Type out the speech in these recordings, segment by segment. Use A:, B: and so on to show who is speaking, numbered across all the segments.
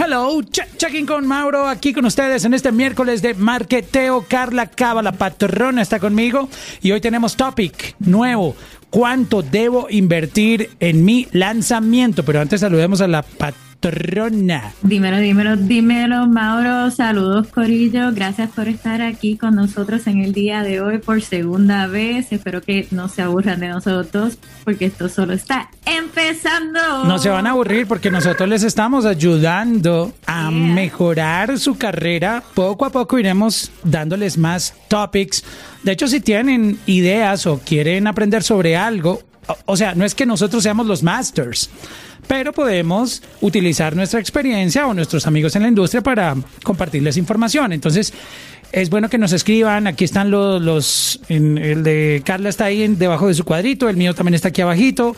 A: hello. checking con Mauro aquí con ustedes en este miércoles de marketeo. Carla Cava, la patrona, está conmigo. Y hoy tenemos topic nuevo. ¿Cuánto debo invertir en mi lanzamiento? Pero antes saludemos a la patrona patrona.
B: Dímelo, dímelo, dímelo, Mauro. Saludos, Corillo. Gracias por estar aquí con nosotros en el día de hoy por segunda vez. Espero que no se aburran de nosotros porque esto solo está empezando.
A: No se van a aburrir porque nosotros les estamos ayudando a mejorar su carrera. Poco a poco iremos dándoles más topics. De hecho, si tienen ideas o quieren aprender sobre algo, o sea, no es que nosotros seamos los masters pero podemos utilizar nuestra experiencia o nuestros amigos en la industria para compartirles información. Entonces, es bueno que nos escriban. Aquí están los, el de Carla está ahí debajo de su cuadrito, el mío también está aquí abajito.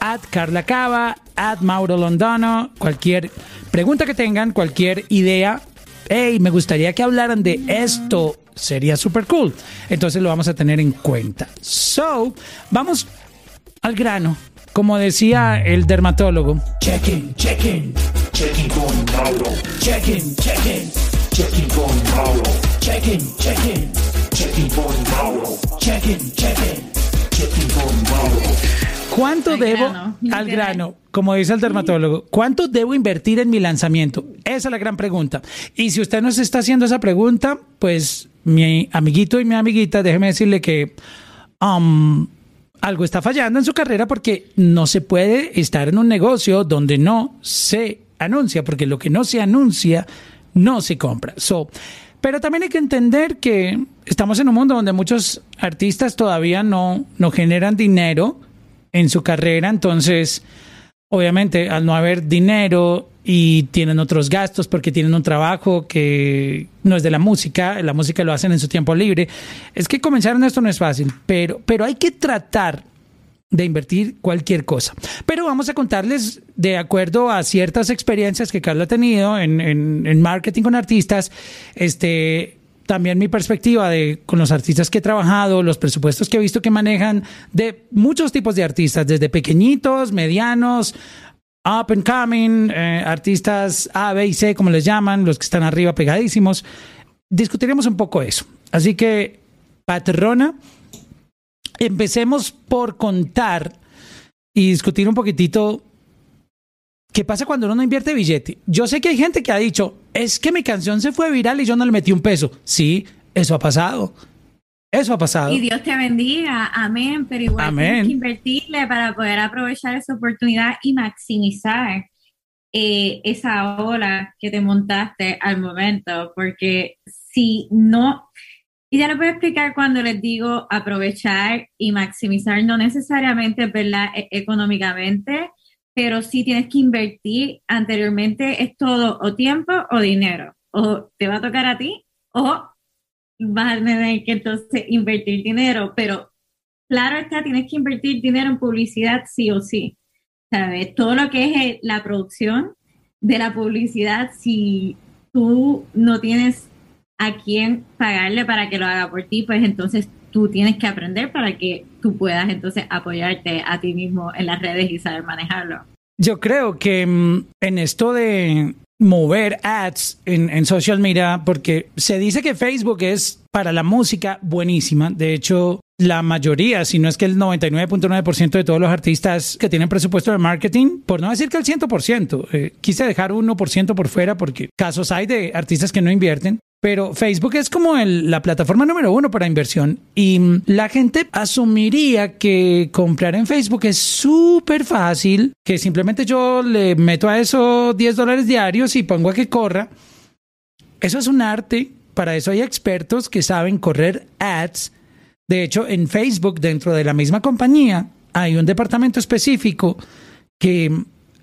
A: At Carla Cava, at Mauro Londano, cualquier pregunta que tengan, cualquier idea. Hey, me gustaría que hablaran de esto. Sería súper cool. Entonces lo vamos a tener en cuenta. So, vamos al grano. Como decía el dermatólogo. Check-in, check-in, check-in con Mauro. Check-in, check-in, check-in con Mauro. Check-in, check-in, check-in con Mauro. Check-in, check-in, check-in con Mauro. ¿Cuánto debo al grano? Como dice el dermatólogo, ¿cuánto debo invertir en mi lanzamiento? Esa es la gran pregunta. Y si usted nos está haciendo esa pregunta, pues mi amiguito y mi amiguita, déjeme decirle que um, algo está fallando en su carrera porque no se puede estar en un negocio donde no se anuncia, porque lo que no se anuncia no se compra. So, pero también hay que entender que estamos en un mundo donde muchos artistas todavía no, no generan dinero en su carrera, entonces obviamente al no haber dinero y tienen otros gastos porque tienen un trabajo que no es de la música, la música lo hacen en su tiempo libre. Es que comenzar en esto no es fácil, pero, pero hay que tratar de invertir cualquier cosa. Pero vamos a contarles, de acuerdo a ciertas experiencias que Carla ha tenido en, en, en marketing con artistas, este, también mi perspectiva de con los artistas que he trabajado, los presupuestos que he visto que manejan de muchos tipos de artistas, desde pequeñitos, medianos, up and coming, eh, artistas A, B y C, como les llaman, los que están arriba pegadísimos. Discutiremos un poco eso. Así que, patrona, empecemos por contar y discutir un poquitito qué pasa cuando uno no invierte billete. Yo sé que hay gente que ha dicho, es que mi canción se fue viral y yo no le metí un peso. Sí, eso ha pasado. Eso ha pasado.
B: Y Dios te bendiga, amén, pero igual tienes que invertirle para poder aprovechar esa oportunidad y maximizar eh, esa ola que te montaste al momento, porque si no, y ya lo voy a explicar cuando les digo aprovechar y maximizar, no necesariamente, ¿verdad? E, económicamente, pero sí tienes que invertir. Anteriormente, es todo o tiempo o dinero, o te va a tocar a ti o vas a tener que entonces invertir dinero, pero claro está, tienes que invertir dinero en publicidad sí o sí. ¿Sabes? Todo lo que es eh, la producción de la publicidad, si tú no tienes a quién pagarle para que lo haga por ti, pues entonces tú tienes que aprender para que tú puedas entonces apoyarte a ti mismo en las redes y saber manejarlo.
A: Yo creo que mm, en esto de mover ads en, en, social media porque se dice que Facebook es para la música buenísima. De hecho, la mayoría, si no es que el 99.9% de todos los artistas que tienen presupuesto de marketing, por no decir que el 100%, eh, quise dejar 1% por fuera porque casos hay de artistas que no invierten, pero Facebook es como la plataforma número uno para inversión y mm, la gente asumiría que comprar en Facebook es súper fácil, que simplemente yo le meto a eso 10 dólares diarios y pongo a que corra. Eso es un arte, para eso hay expertos que saben correr ads. De hecho, en Facebook, dentro de la misma compañía, hay un departamento específico que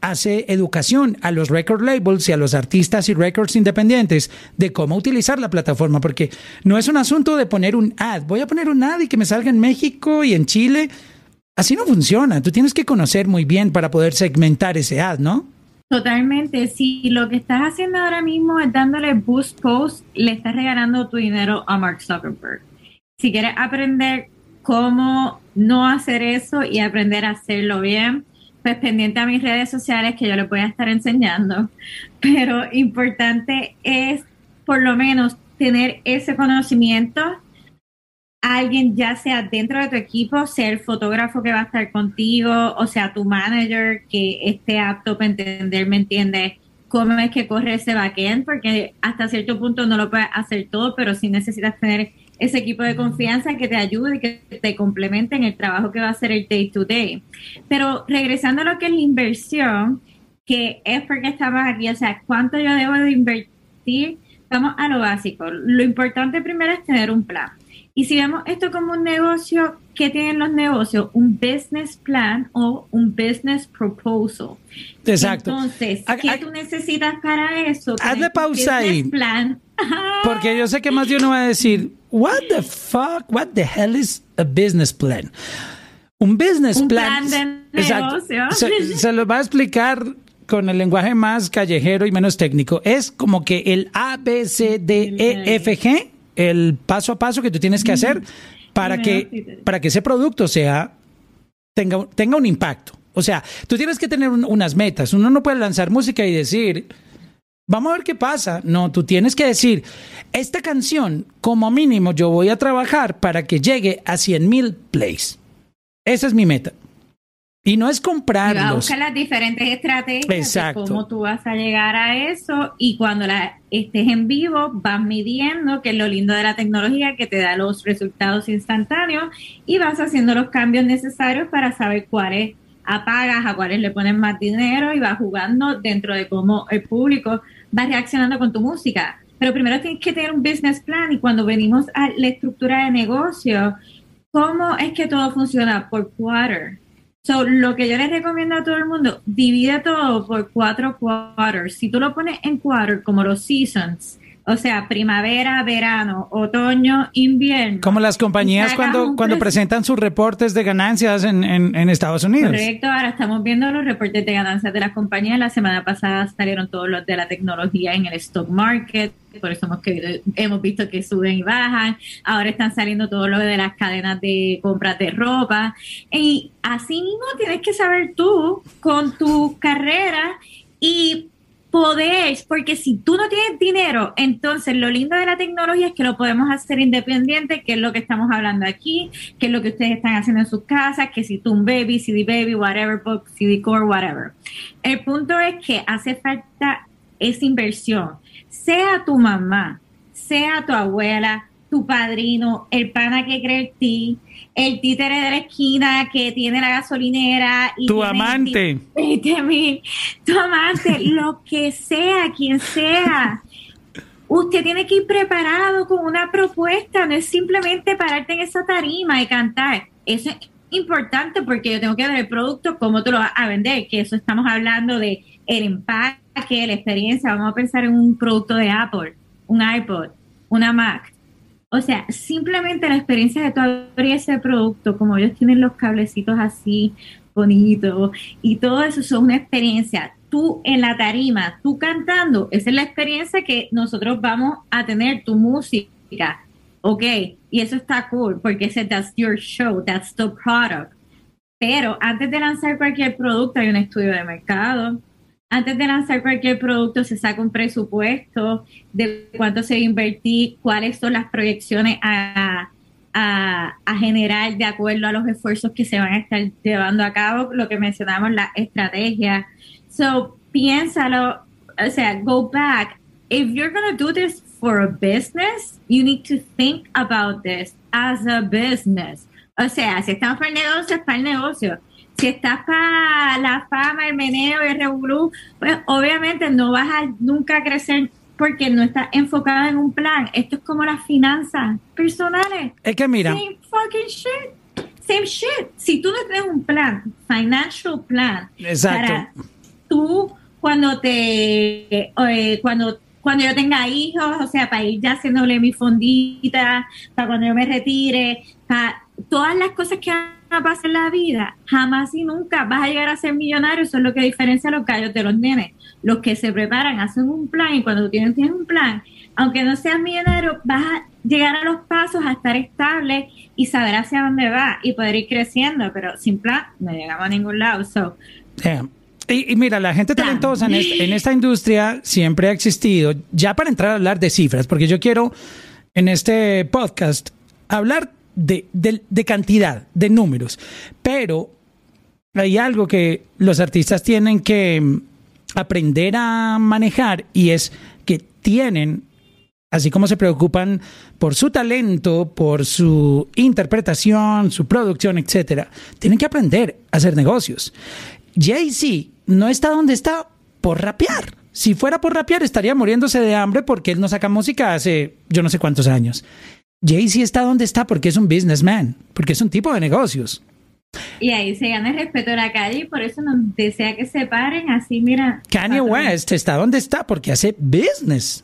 A: hace educación a los record labels y a los artistas y records independientes de cómo utilizar la plataforma, porque no es un asunto de poner un ad, voy a poner un ad y que me salga en México y en Chile. Así no funciona, tú tienes que conocer muy bien para poder segmentar ese ad, ¿no?
B: Totalmente, si lo que estás haciendo ahora mismo es dándole boost post, le estás regalando tu dinero a Mark Zuckerberg. Si quieres aprender cómo no hacer eso y aprender a hacerlo bien, pues pendiente a mis redes sociales que yo les voy a estar enseñando, pero importante es por lo menos tener ese conocimiento, alguien ya sea dentro de tu equipo, sea el fotógrafo que va a estar contigo, o sea tu manager que esté apto para entender, ¿me entiendes? cómo es que corre ese backend, porque hasta cierto punto no lo puedes hacer todo, pero sí necesitas tener ese equipo de confianza que te ayude y que te complemente en el trabajo que va a hacer el day to day. Pero regresando a lo que es la inversión, que es porque estamos aquí, o sea, ¿cuánto yo debo de invertir? Vamos a lo básico. Lo importante primero es tener un plan. Y si vemos esto como un negocio, ¿qué tienen los negocios? Un business plan o un business proposal.
A: Exacto.
B: Entonces, ¿qué tú necesitas para eso?
A: Hazle pausa ahí.
B: Plan.
A: Porque yo sé que más de uno va a decir, what the fuck, what the hell is a business plan? Un business
B: un
A: plan.
B: plan de negocio.
A: Se, se lo va a explicar con el lenguaje más callejero y menos técnico. Es como que el A, B, C, D, E, F, G el paso a paso que tú tienes que hacer para que, para que ese producto sea, tenga, tenga un impacto. O sea, tú tienes que tener unas metas. Uno no puede lanzar música y decir, vamos a ver qué pasa. No, tú tienes que decir, esta canción, como mínimo, yo voy a trabajar para que llegue a 100 mil plays. Esa es mi meta. Y no es comprarlos.
B: buscar las diferentes estrategias de cómo tú vas a llegar a eso y cuando la estés en vivo vas midiendo, que es lo lindo de la tecnología, que te da los resultados instantáneos y vas haciendo los cambios necesarios para saber cuáles apagas, a cuáles le pones más dinero y vas jugando dentro de cómo el público va reaccionando con tu música. Pero primero tienes que tener un business plan y cuando venimos a la estructura de negocio, ¿cómo es que todo funciona? Por quarter So, lo que yo les recomiendo a todo el mundo, divide todo por cuatro quarters. Si tú lo pones en quarter, como los seasons, o sea, primavera, verano, otoño, invierno.
A: Como las compañías cuando, cuando presentan sus reportes de ganancias en, en, Estados Unidos.
B: Correcto, ahora estamos viendo los reportes de ganancias de las compañías. La semana pasada salieron todos los de la tecnología en el stock market, por eso hemos, que, hemos visto que suben y bajan. Ahora están saliendo todo lo de las cadenas de compras de ropa. Y así mismo tienes que saber tú con tu carrera y poder, porque si tú no tienes dinero, entonces lo lindo de la tecnología es que lo podemos hacer independiente, que es lo que estamos hablando aquí, que es lo que ustedes están haciendo en sus casas, que si tú un baby, CD baby, whatever, book, CD core, whatever. El punto es que hace falta esa inversión, sea tu mamá, sea tu abuela, tu padrino, el pana que cree en ti, el títere de la esquina que tiene la gasolinera.
A: Y tu amante.
B: tu amante, lo que sea, quien sea. Usted tiene que ir preparado con una propuesta, no es simplemente pararte en esa tarima y cantar. Eso es importante porque yo tengo que ver el producto, cómo tú lo vas a vender, que eso estamos hablando de el empaque, la experiencia. Vamos a pensar en un producto de Apple, un iPod, una Mac o sea, simplemente la experiencia de tu abrir ese producto, como ellos tienen los cablecitos así bonitos y todo eso es una experiencia. Tú en la tarima, tú cantando, esa es la experiencia que nosotros vamos a tener, tu música. Ok, y eso está cool porque ese that's your show, that's the product. Pero antes de lanzar cualquier producto hay un estudio de mercado, antes de lanzar cualquier producto se saca un presupuesto de cuánto se va a invertir, cuáles son las proyecciones a, generar de acuerdo a los esfuerzos que se van a estar llevando a cabo, lo que mencionamos, la estrategia. So, piénsalo, o sea, go back. If you're going to do this for a business, you need to think about this as a business. O sea, si estamos para el negocio, es para el negocio si estás para la fama, el meneo el revolú, pues obviamente no vas a nunca crecer porque no estás enfocada en un plan. Esto es como las finanzas personales.
A: Es que mira.
B: Same fucking shit. Same shit. Si tú no tienes un plan, financial plan,
A: Exacto.
B: para tú cuando te, eh, cuando cuando yo tenga hijos, o sea, para ir ya haciéndole mi fondita, para cuando yo me retire, para todas las cosas que pasar en la vida, jamás y nunca vas a llegar a ser millonario, eso es lo que diferencia a los gallos de los nenes. Los que se preparan, hacen un plan y cuando tú tienes, tienes un plan, aunque no seas millonario, vas a llegar a los pasos a estar estable y saber hacia dónde va y poder ir creciendo, pero sin plan no llegamos a ningún lado. So,
A: Y, mira, la gente talentosa en, en, esta industria siempre ha existido. Ya para entrar a hablar de cifras, porque yo quiero en este podcast hablar de, de, cantidad, de números, pero hay algo que los artistas tienen que mm, aprender a manejar y es que tienen, así como se preocupan por su talento, por su interpretación, su producción, etcétera, tienen que aprender a hacer negocios. Jay-Z no está donde está por rapear. Si fuera por rapear, estaría muriéndose de hambre porque él no saca música hace yo no sé cuántos años. Jay-Z está donde está porque es un businessman, porque es un tipo de negocios.
B: Y ahí se gana el respeto de la calle y por eso nos desea que se paren así, mira.
A: Kanye West está donde está porque hace business.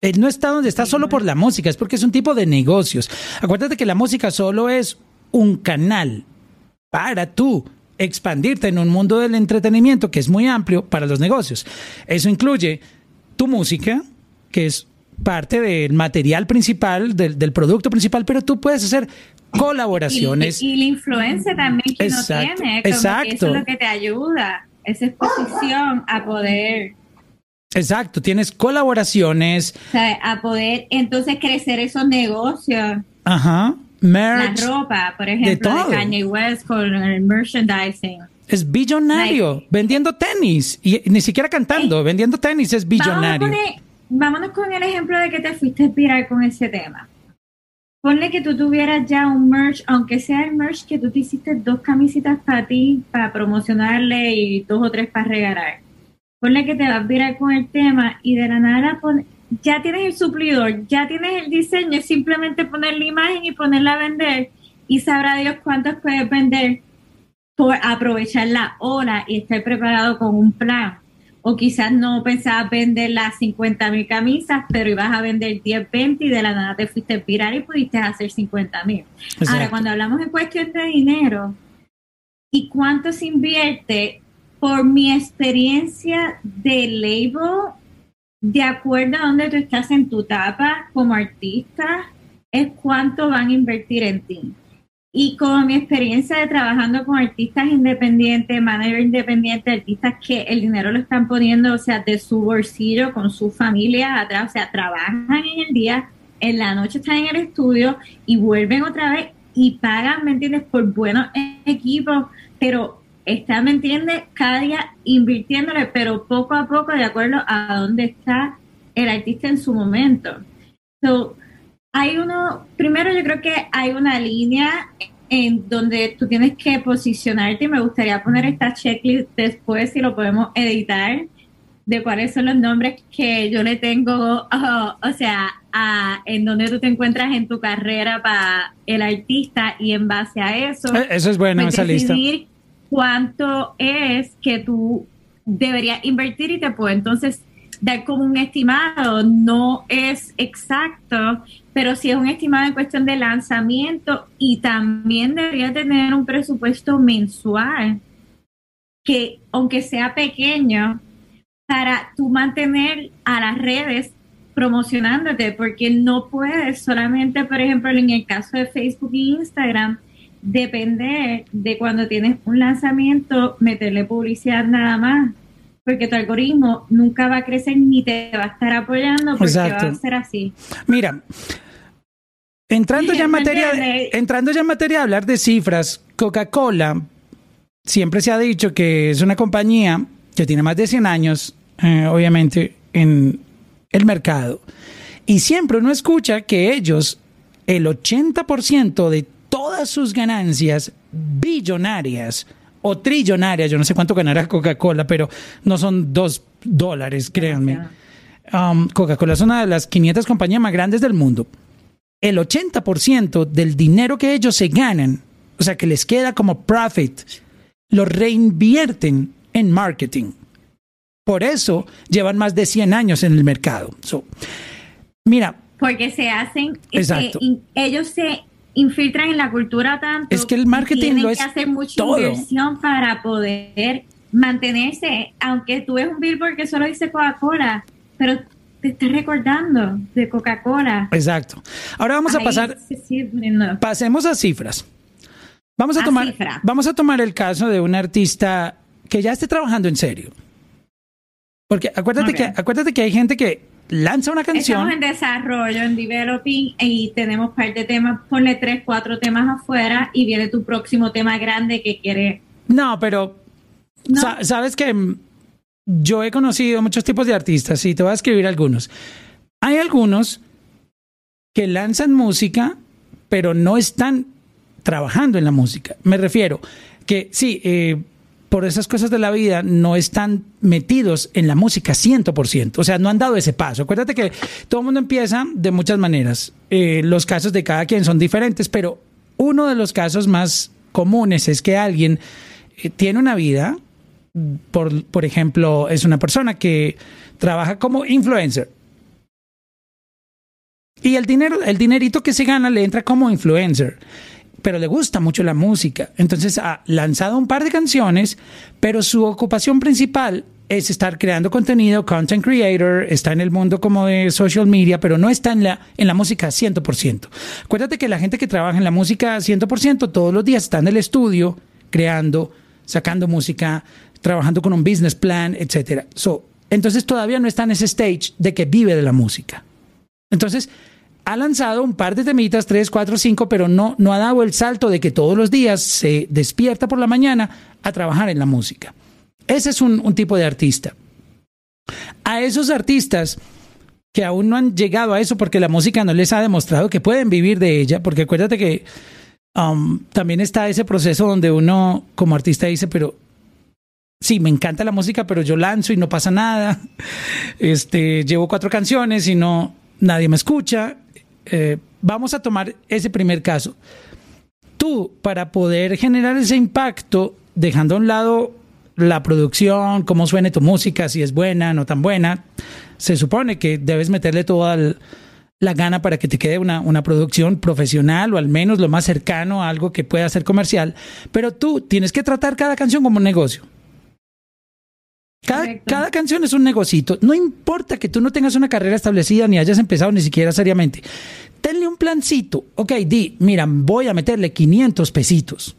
A: Él no está donde está solo por la música, es porque es un tipo de negocios. Acuérdate que la música solo es un canal para tú expandirte en un mundo del entretenimiento que es muy amplio para los negocios. Eso incluye tu música, que es parte del material principal, del, producto principal, pero tú puedes hacer colaboraciones.
B: Y, la influencia también que uno tiene, exacto. eso es lo que te ayuda, esa exposición a poder.
A: Exacto, tienes colaboraciones.
B: a poder entonces crecer esos negocios.
A: Ajá.
B: la ropa, por ejemplo, de, Kanye West con el merchandising.
A: Es billonario, vendiendo tenis, y ni siquiera cantando, eh, vendiendo tenis es billonario
B: vámonos con el ejemplo de que te fuiste a inspirar con ese tema. Ponle que tú tuvieras ya un merch, aunque sea el merch que tú te hiciste dos camisitas para ti, para promocionarle y dos o tres para regalar. Ponle que te vas a virar con el tema y de la nada ya tienes el suplidor, ya tienes el diseño, es simplemente poner la imagen y ponerla a vender y sabrá Dios cuántos puedes vender por aprovechar la hora y estar preparado con un plan o quizás no pensabas vender las 50 mil camisas, pero ibas a vender 10, 20 y de la nada te fuiste a viral y pudiste hacer 50 mil. Ahora, cuando hablamos en cuestión de dinero y cuánto se invierte, por mi experiencia de label, de acuerdo a dónde tú estás en tu etapa como artista, es cuánto van a invertir en ti. Y con mi experiencia de trabajando con artistas independientes, manager independiente, artistas que el dinero lo están poniendo, o sea, de su bolsillo, con su familia atrás, o sea, trabajan en el día, en la noche están en el estudio y vuelven otra vez y pagan, ¿me entiendes?, por buenos equipos, pero están, ¿me entiendes?, cada día invirtiéndole, pero poco a poco, de acuerdo a dónde está el artista en su momento. So, hay uno, primero yo creo que hay una línea en donde tú tienes que posicionarte y me gustaría poner esta checklist después si lo podemos editar de cuáles son los nombres que yo le tengo, o sea, a, en donde tú te encuentras en tu carrera para el artista y en base a eso.
A: Eh, eso es bueno, pues, esa decidir
B: cuánto es que tú deberías invertir y te puedo entonces dar como un estimado. No es exacto, pero sí es un estimado en cuestión de lanzamiento y también debería tener un presupuesto mensual que, aunque sea pequeño, para tú mantener a las redes promocionándote, porque no puedes solamente, por ejemplo, en el caso de Facebook e Instagram, depender de cuando tienes un lanzamiento, meterle publicidad nada más porque tu algoritmo nunca va a crecer ni te va a estar apoyando porque va a ser así.
A: Mira, entrando ya en materia, entrando ya en materia de hablar de cifras, Coca-Cola siempre se ha dicho que es una compañía que tiene más de 100 años, eh, obviamente, en el mercado. Y siempre uno escucha que ellos, el 80% de todas sus ganancias billonarias, o trillonaria, yo no sé cuánto ganará Coca-Cola, pero no son dos dólares, créanme. Um, Coca-Cola es una de las 500 compañías más grandes del mundo. El 80% del dinero que ellos se ganan, o sea, que les queda como profit, lo reinvierten en marketing. Por eso llevan más de 100 años en el mercado. mira.
B: Porque se hacen, exacto. ellos se infiltran en la cultura tanto.
A: Es que el marketing
B: tienen que hacer mucha inversión para poder mantenerse, aunque tú ves un billboard que solo dice Coca-Cola, pero te está recordando de Coca-Cola.
A: Exacto. Ahora vamos a pasar. Pasemos a cifras. Vamos a, tomar, vamos a tomar el caso de un artista que ya esté trabajando en serio. Porque acuérdate, que, acuérdate que hay gente que lanza una canción.
B: Estamos en desarrollo, en developing, y tenemos un par de temas, ponle tres, cuatro temas afuera y viene tu próximo tema grande que quiere.
A: No, pero sabes que yo he conocido muchos tipos de artistas y te voy a escribir algunos. Hay algunos que lanzan música, pero no están trabajando en la música. Me refiero que sí, eh, por esas cosas de la vida no están metidos en la música 100%, o sea, no han dado ese paso. Acuérdate que todo el mundo empieza de muchas maneras. Eh, los casos de cada quien son diferentes, pero uno de los casos más comunes es que alguien eh, tiene una vida, por, por ejemplo, es una persona que trabaja como influencer. Y el dinero, el dinerito que se gana le entra como influencer pero le gusta mucho la música. Entonces ha lanzado un par de canciones, pero su ocupación principal es estar creando contenido, content creator, está en el mundo como de social media, pero no está en la, en la música 100%. Acuérdate que la gente que trabaja en la música 100% todos los días está en el estudio creando, sacando música, trabajando con un business plan, etc. So, entonces todavía no está en ese stage de que vive de la música. Entonces, ha lanzado un par de temitas, tres, cuatro, cinco, pero no, no ha dado el salto de que todos los días se despierta por la mañana a trabajar en la música. Ese es un, tipo de artista. A esos artistas que aún no han llegado a eso porque la música no les ha demostrado que pueden vivir de ella, porque acuérdate que um, también está ese proceso donde uno como artista dice, pero sí, me encanta la música, pero yo lanzo y no pasa nada. Este, llevo cuatro canciones y no, nadie me escucha. Eh, vamos a tomar ese primer caso. Tú, para poder generar ese impacto, dejando a un lado la producción, cómo suene tu música, si es buena, no tan buena, se supone que debes meterle toda la gana para que te quede una, una producción profesional o al menos lo más cercano a algo que pueda ser comercial, pero tú tienes que tratar cada canción como un negocio. Cada, canción es un negocito. No importa que tú no tengas una carrera establecida ni hayas empezado ni siquiera seriamente. Tenle un plancito. Ok, di, mira, voy a meterle 500 pesitos.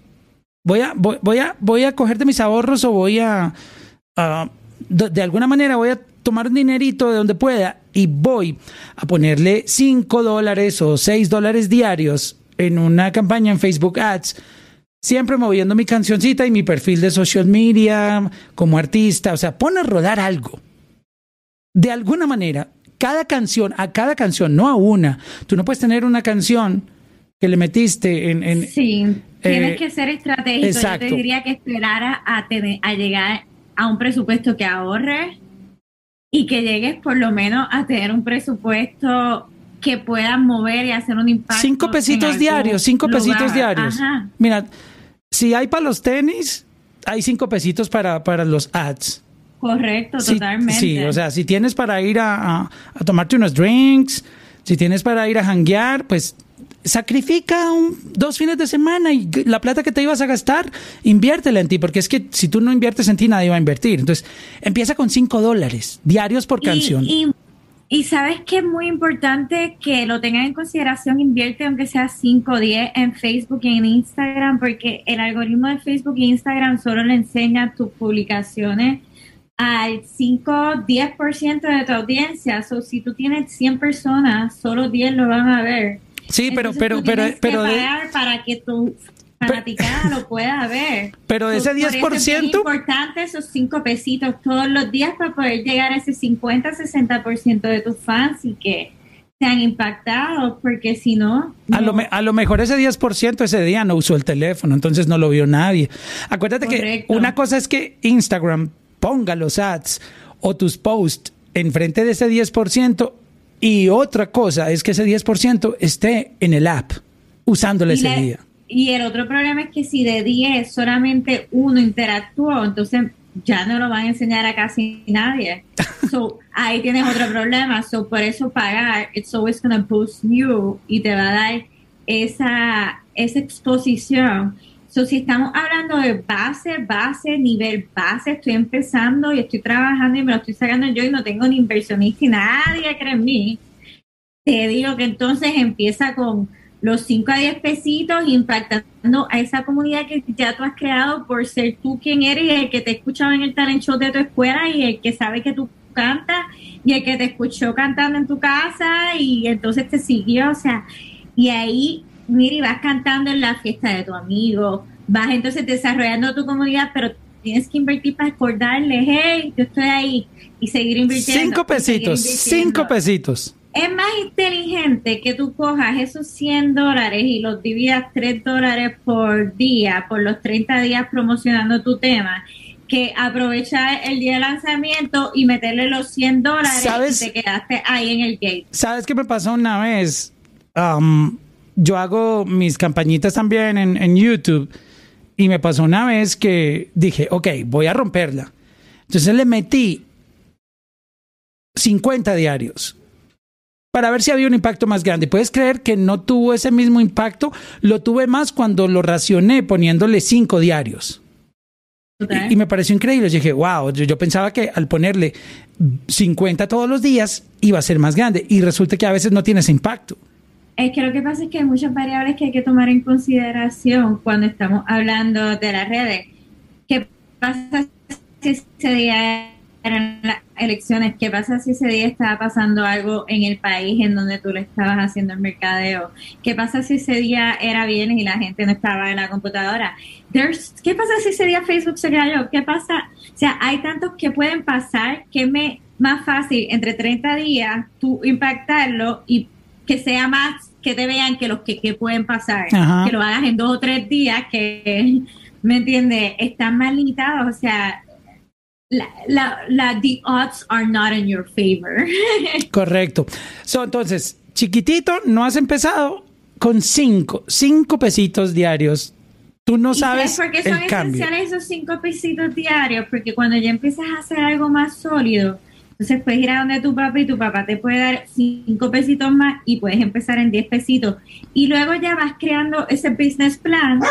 A: Voy a, voy, a, voy a coger de mis ahorros o voy a, de, alguna manera voy a tomar un dinerito de donde pueda y voy a ponerle 5 dólares o 6 dólares diarios en una campaña en Facebook Ads siempre moviendo mi cancioncita y mi perfil de social media como artista, o sea, pon a rodar algo. De alguna manera, cada canción, a cada canción, no a una. Tú no puedes tener una canción que le metiste en...
B: sí, tienes eh, que ser estratégico. Exacto. Yo te diría que esperara a, tener, a llegar a un presupuesto que ahorres y que llegues por lo menos a tener un presupuesto que puedas mover y hacer un impacto.
A: Cinco pesitos diarios, cinco pesitos diarios. Mira, si hay para los tenis, hay cinco pesitos para, para los ads.
B: Correcto, totalmente.
A: Sí, o sea, si tienes para ir a, tomarte unos drinks, si tienes para ir a hanguear, pues sacrifica dos fines de semana y la plata que te ibas a gastar, inviértela en ti, porque es que si tú no inviertes en ti, nadie va a invertir. Entonces, empieza con cinco dólares diarios por canción.
B: Y sabes que es muy importante que lo tengan en consideración, invierte aunque sea 5 o 10 en Facebook y en Instagram, porque el algoritmo de Facebook e Instagram solo le enseña tus publicaciones al 5-10% de tu audiencia. O si tú tienes 100 personas, solo 10 lo van a ver.
A: Sí, pero, pero, pero, pero,
B: para que tu fanaticada lo pueda ver.
A: Pero ese 10%. es
B: importante esos 5 pesitos todos los días para poder llegar a ese 50-60% de tus fans y que sean impactados, porque si no.
A: A, lo a lo mejor ese 10% ese día no usó el teléfono, entonces no lo vio nadie. Acuérdate que una cosa es que Instagram ponga los ads o tus posts enfrente de ese 10% y otra cosa es que ese 10% esté en el app usándole ese día.
B: Y el otro problema es que si de 10 solamente uno interactuó, entonces ya no lo van a enseñar a casi nadie. So, ahí tienes otro problema. So, por eso pagar, it's always going to boost you y te va a dar esa, esa exposición. So, si estamos hablando de base, base, nivel base, estoy empezando y estoy trabajando y me lo estoy sacando yo y no tengo ni inversionista y nadie cree en mí, te digo que entonces empieza con los 5 a 10 pesitos impactando a esa comunidad que ya tú has creado por ser tú quien eres y el que te escuchaba en el talent show de tu escuela y el que sabe que tú cantas y el que te escuchó cantando en tu casa y entonces te siguió, o sea, y ahí, mira, y vas cantando en la fiesta de tu amigo, vas entonces desarrollando tu comunidad, pero tienes que invertir para acordarle, hey, yo estoy ahí y seguir invirtiendo.
A: Cinco pesitos, cinco pesitos.
B: Es más inteligente que tú cojas esos 100 dólares y los dividas 3 dólares por día, por los 30 días promocionando tu tema, que aprovechar el día de lanzamiento y meterle los 100 dólares y te quedaste ahí en el gate.
A: ¿Sabes qué me pasó una vez? Um, yo hago mis campañitas también en, en YouTube y me pasó una vez que dije, ok, voy a romperla. Entonces le metí 50 diarios para ver si había un impacto más grande. Puedes creer que no tuvo ese mismo impacto, lo tuve más cuando lo racioné poniéndole 5 diarios. Y, me pareció increíble. Yo dije, wow, yo, yo, pensaba que al ponerle 50 todos los días iba a ser más grande y resulta que a veces no tiene ese impacto.
B: Es que lo que pasa es que hay muchas variables que hay que tomar en consideración cuando estamos hablando de las redes. ¿Qué pasa si ese día eran las elecciones? ¿Qué pasa si ese día estaba pasando algo en el país en donde tú le estabas haciendo el mercadeo? ¿Qué pasa si ese día era bien y la gente no estaba en la computadora? ¿Qué pasa si ese día Facebook se cayó? ¿Qué pasa? O sea, hay tantos que pueden pasar que me más fácil entre 30 días tú impactarlo y que sea más que te vean que los que, pueden pasar, que lo hagas en dos o tres días, que, ¿me entiendes? Están más limitados, o sea, la, la, la, the odds are not in your favor.
A: Correcto. So, entonces, chiquitito, no has empezado con cinco, cinco pesitos diarios. Tú no sabes.
B: ¿Por qué son esenciales esos cinco pesitos diarios? Porque cuando ya empiezas a hacer algo más sólido, entonces puedes ir a donde tu papá y tu papá te puede dar cinco pesitos más y puedes empezar en diez pesitos. Y luego ya vas creando ese business plan,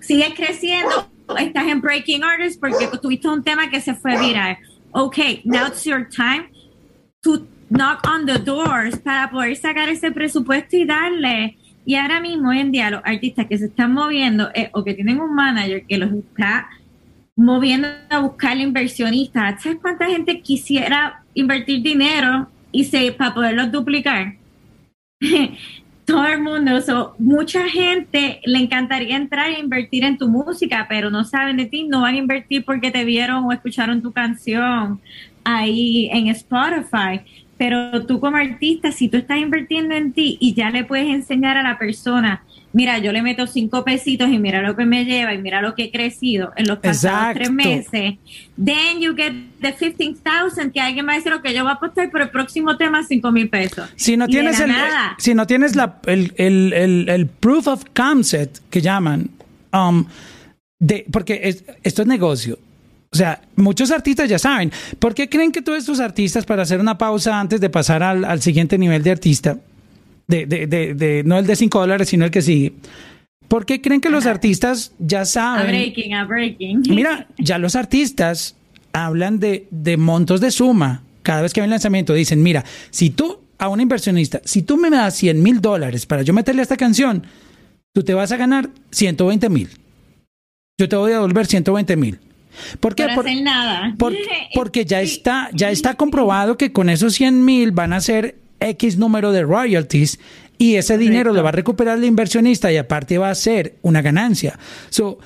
B: sigues creciendo, estás en breaking orders porque tuviste un tema que se fue viral. Ok, now it's your time to knock on the doors para poder sacar ese presupuesto y darle. Y ahora mismo, hoy en día, los artistas que se están moviendo eh, o que tienen un manager que los está moviendo a buscar inversionistas. ¿Sabes cuánta gente quisiera invertir dinero y se, para poderlos duplicar? Todo el mundo, so, mucha gente le encantaría entrar e invertir en tu música, pero no saben de ti, no van a invertir porque te vieron o escucharon tu canción ahí en Spotify. Pero tú como artista, si tú estás invirtiendo en ti y ya le puedes enseñar a la persona, mira, yo le meto cinco pesitos y mira lo que me lleva y mira lo que he crecido en los pasados tres meses. Then you get the 15,000 que alguien va a decir, ok, yo voy a apostar por el próximo tema cinco mil pesos.
A: Si no tienes, el, si no tienes la, el, el, el, proof of concept que llaman, um, de, porque esto es negocio. O sea, muchos artistas ya saben. ¿Por qué creen que todos estos artistas, para hacer una pausa antes de pasar al, al siguiente nivel de artista, de, de, de, no el de 5 dólares, sino el que sigue. ¿Por qué creen que los artistas ya saben?
B: A breaking, a breaking.
A: Mira, ya los artistas hablan de, de montos de suma. Cada vez que hay un lanzamiento dicen, mira, si tú, a un inversionista, si tú me das 100 mil dólares para yo meterle a esta canción, tú te vas a ganar 120 mil. Yo te voy a devolver 120 mil.
B: ¿Por qué? Por, nada.
A: porque ya está, ya está comprobado que con esos 100 mil van a ser X número de royalties y ese dinero lo va a recuperar el inversionista y aparte va a ser una ganancia. So,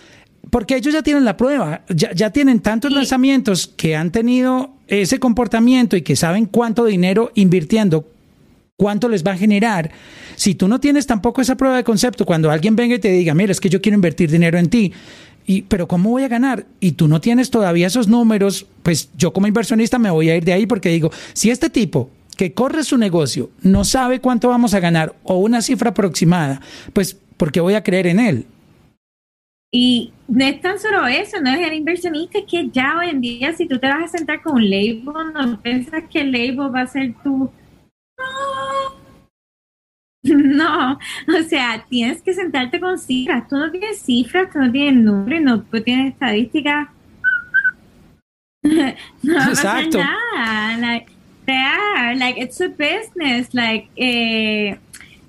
A: porque ellos ya tienen la prueba, ya, tienen tantos lanzamientos que han tenido ese comportamiento y que saben cuánto dinero invirtiendo, cuánto les va a generar. Si tú no tienes tampoco esa prueba de concepto, cuando alguien venga y te diga, mira, es que yo quiero invertir dinero en ti, y, pero ¿cómo voy a ganar? Y tú no tienes todavía esos números, pues yo como inversionista me voy a ir de ahí porque digo, si este tipo que corre su negocio no sabe cuánto vamos a ganar o una cifra aproximada, pues ¿por qué voy a creer en él?
B: Y no es tan solo eso, no es el inversionista, es que ya hoy en día si tú te vas a sentar con un label, no piensas que el label va a ser tu... No, o sea, tienes que sentarte con cifras. Tú no tienes cifras, tú no tienes números, no tú tienes estadísticas. no Exacto. nada like it's a business, like, eh,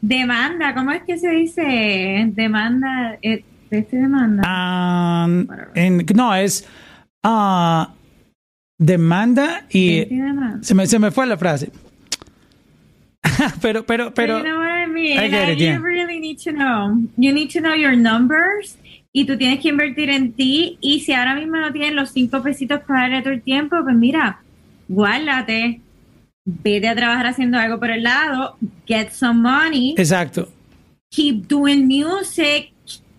B: demanda, ¿cómo es que se dice? Demanda, eh, ¿este demanda?
A: Ah, no, es uh, demanda y se me, se me fue la frase. pero, pero, pero.
B: You know what I mean? I get it, you really need to know. You need to know your numbers y tú tienes que invertir en ti. Y si ahora mismo no tienes los cinco pesitos para darle todo el tiempo, pues mira, guárdate, vete a trabajar haciendo algo por el lado, get some money.
A: Exacto.
B: Keep doing music,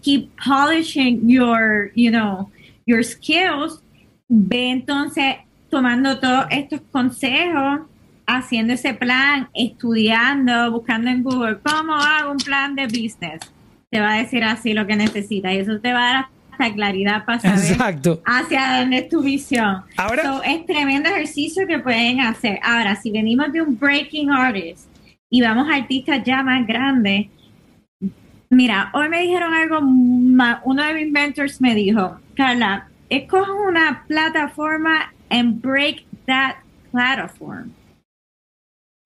B: keep polishing your, you know, your skills. Ve entonces tomando todos estos consejos, haciendo ese plan, estudiando, buscando en Google cómo hago un plan de business. Te va a decir así lo que necesitas y eso te va a dar hasta claridad para saber
A: Exacto.
B: hacia dónde es tu visión.
A: Ahora,
B: es tremendo ejercicio que pueden hacer. Ahora, si venimos de un breaking artist y vamos a artistas ya más grandes, mira, hoy me dijeron algo, uno de mis mentors me dijo, Carla, escoge una plataforma and break that platform.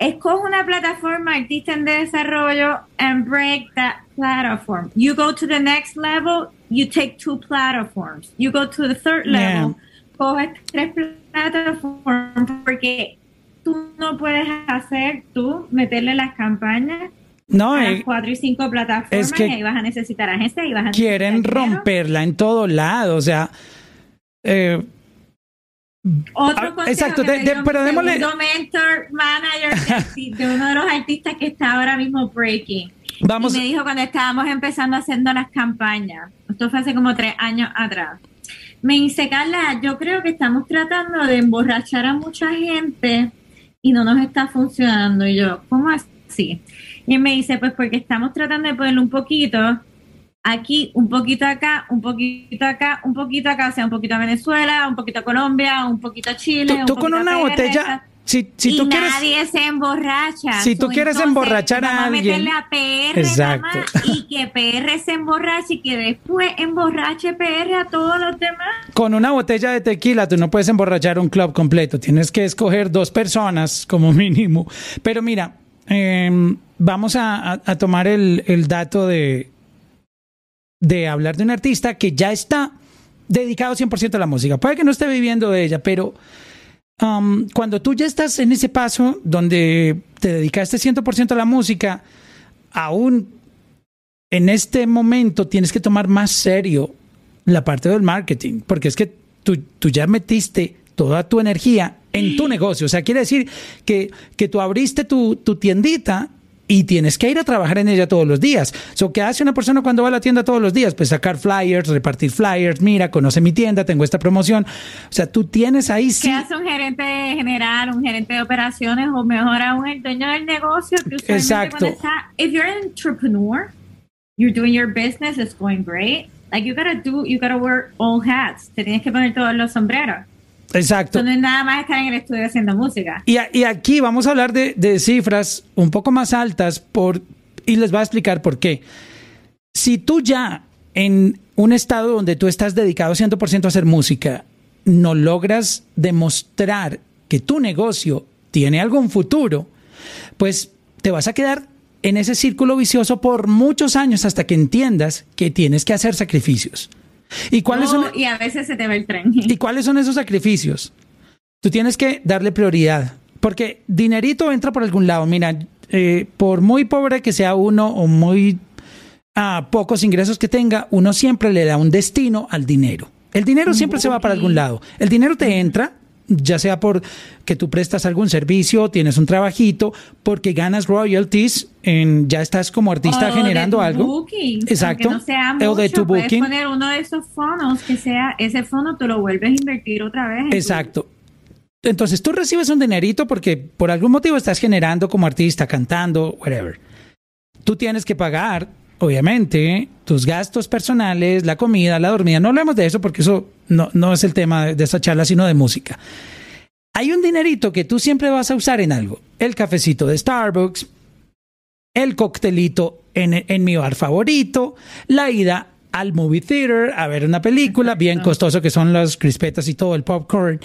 B: Escoge una plataforma artista en desarrollo and break that platform. You go to the next level, you take two platforms. You go to the third level, coges tres plataformas porque tú no puedes hacer tú meterle las campañas
A: no,
B: a las eh, cuatro y cinco plataformas y ahí vas a necesitar agencias y vas a
A: quieren romperla en todo lado, o sea, eh,
B: otro
A: ah, exacto, de, de, pero démosle...
B: mentor, manager de, uno de los artistas que está ahora mismo breaking.
A: Vamos.
B: Y me dijo cuando estábamos empezando haciendo las campañas, esto fue hace como tres años atrás, me dice, Carla, yo creo que estamos tratando de emborrachar a mucha gente y no nos está funcionando. Y yo, ¿cómo así? Y él me dice, pues porque estamos tratando de ponerle un poquito aquí, un poquito acá, un poquito acá, un poquito acá, o sea, un poquito a Venezuela, un poquito a Colombia, un poquito a Chile.
A: Tú, con una botella. Si, si
B: y
A: tú quieres,
B: nadie se emborracha.
A: Si tú quieres emborrachar a alguien.
B: A Exacto. y que PR se emborrache y que después emborrache PR a todos los demás.
A: Con una botella de tequila tú no puedes emborrachar un club completo. Tienes que escoger dos personas como mínimo. Pero mira, em, vamos a, a, tomar el, el dato de, de hablar de un artista que ya está dedicado 100% a la música. Puede que no esté viviendo de ella, pero um, cuando tú ya estás en ese paso donde te dedicaste 100% a la música, aún en este momento tienes que tomar más serio la parte del marketing, porque es que tú, tú ya metiste toda tu energía en tu negocio. O sea, quiere decir que, que tú abriste tu, tu tiendita y tienes que ir a trabajar en ella todos los días. So, ¿Qué hace una persona cuando va a la tienda todos los días? Pues sacar flyers, repartir flyers, mira, conoce mi tienda, tengo esta promoción. O sea, tú tienes ahí
B: sí. ¿Qué hace un gerente general, un gerente de operaciones o mejor aún el dueño del negocio?
A: Que Exacto.
B: Está, if you're an entrepreneur, you're doing your business, it's going great. Like you gotta do, you gotta wear all hats. Te tienes que poner todos los sombreros.
A: Exacto.
B: No es nada más estar en el estudio haciendo música.
A: Y, y aquí vamos a hablar de, de, cifras un poco más altas por, y les voy a explicar por qué. Si tú ya en un estado donde tú estás dedicado 100% a hacer música, no logras demostrar que tu negocio tiene algún futuro, pues te vas a quedar en ese círculo vicioso por muchos años hasta que entiendas que tienes que hacer sacrificios. ¿Y cuáles son?
B: Y a veces se te ve el tren.
A: ¿Y cuáles son esos sacrificios? Tú tienes que darle prioridad, porque dinerito entra por algún lado. Mira, eh, por muy pobre que sea uno o muy ah, pocos ingresos que tenga, uno siempre le da un destino al dinero. El dinero siempre se va para algún lado. El dinero te entra ya sea por que tú prestas algún servicio, tienes un trabajito, porque ganas royalties, en, ya estás como artista generando algo. Exacto.
B: No sea mucho, o de tu puedes poner uno de esos fondos que sea, ese fondo tú lo vuelves a invertir otra vez.
A: Exacto. Entonces tú recibes un dinerito porque por algún motivo estás generando como artista, cantando, whatever. Tú tienes que pagar obviamente, tus gastos personales, la comida, la dormida. No hablemos de eso porque eso no, no es el tema de esta charla, sino de música. Hay un dinerito que tú siempre vas a usar en algo. El cafecito de Starbucks, el coctelito en, en mi bar favorito, la ida al movie theater a ver una película, bien costoso que son las crispetas y todo, el popcorn,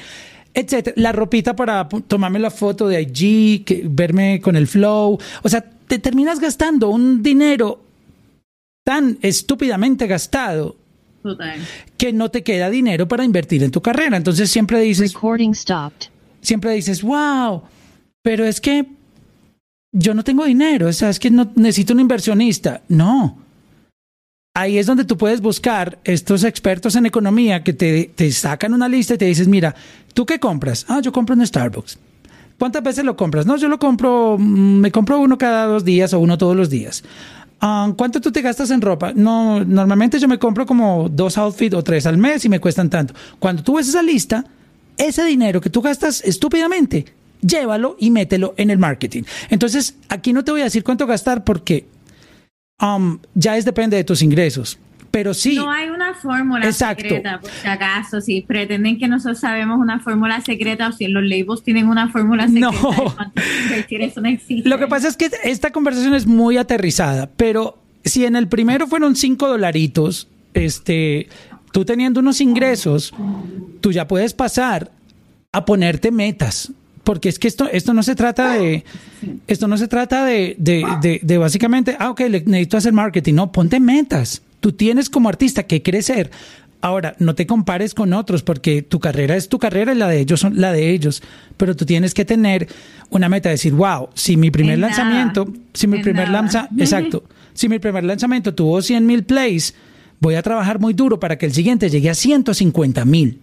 A: etcétera. La ropita para tomarme la foto de que, verme con el flow. O sea, te terminas gastando un dinero tan estúpidamente gastado que no te queda dinero para invertir en tu carrera. Entonces siempre dices, siempre dices, wow, pero es que yo no tengo dinero, o sea, es que no necesito un inversionista. No. Ahí es donde tú puedes buscar estos expertos en economía que te, te sacan una lista y te dices, mira, ¿tú qué compras? Ah, yo compro en Starbucks. ¿Cuántas veces lo compras? No, yo lo compro, mm, me compro uno cada dos días o uno todos los días. Ah, ¿Cuánto tú te gastas en ropa? No, normalmente yo me compro como dos outfits o tres al mes y me cuestan tanto. Cuando tú ves esa lista, ese dinero que tú gastas estúpidamente, llévalo y mételo en el marketing. Entonces, aquí no te voy a decir cuánto gastar porque um, ya es depende de tus ingresos. Pero sí.
B: No hay una fórmula secreta, por si acaso. Si pretenden que nosotros sabemos una fórmula secreta o si los labels tienen una fórmula secreta, no.
A: eso no existe. Lo que pasa es que esta conversación es muy aterrizada, pero si en el primero fueron cinco dolaritos, este, tú teniendo unos ingresos, tú ya puedes pasar a ponerte metas porque es que esto, esto no se trata de, esto no se trata de, de, de, básicamente, ah, ok, necesito hacer marketing. No, ponte metas. Tú tienes como artista que crecer. Ahora, no te compares con otros porque tu carrera es tu carrera y la de ellos son la de ellos. Pero tú tienes que tener una meta de decir, wow, si mi primer lanzamiento, si mi primer lanzamiento, exacto, si mi primer lanzamiento tuvo 100 mil plays, voy a trabajar muy duro para que el siguiente llegue a 150 mil.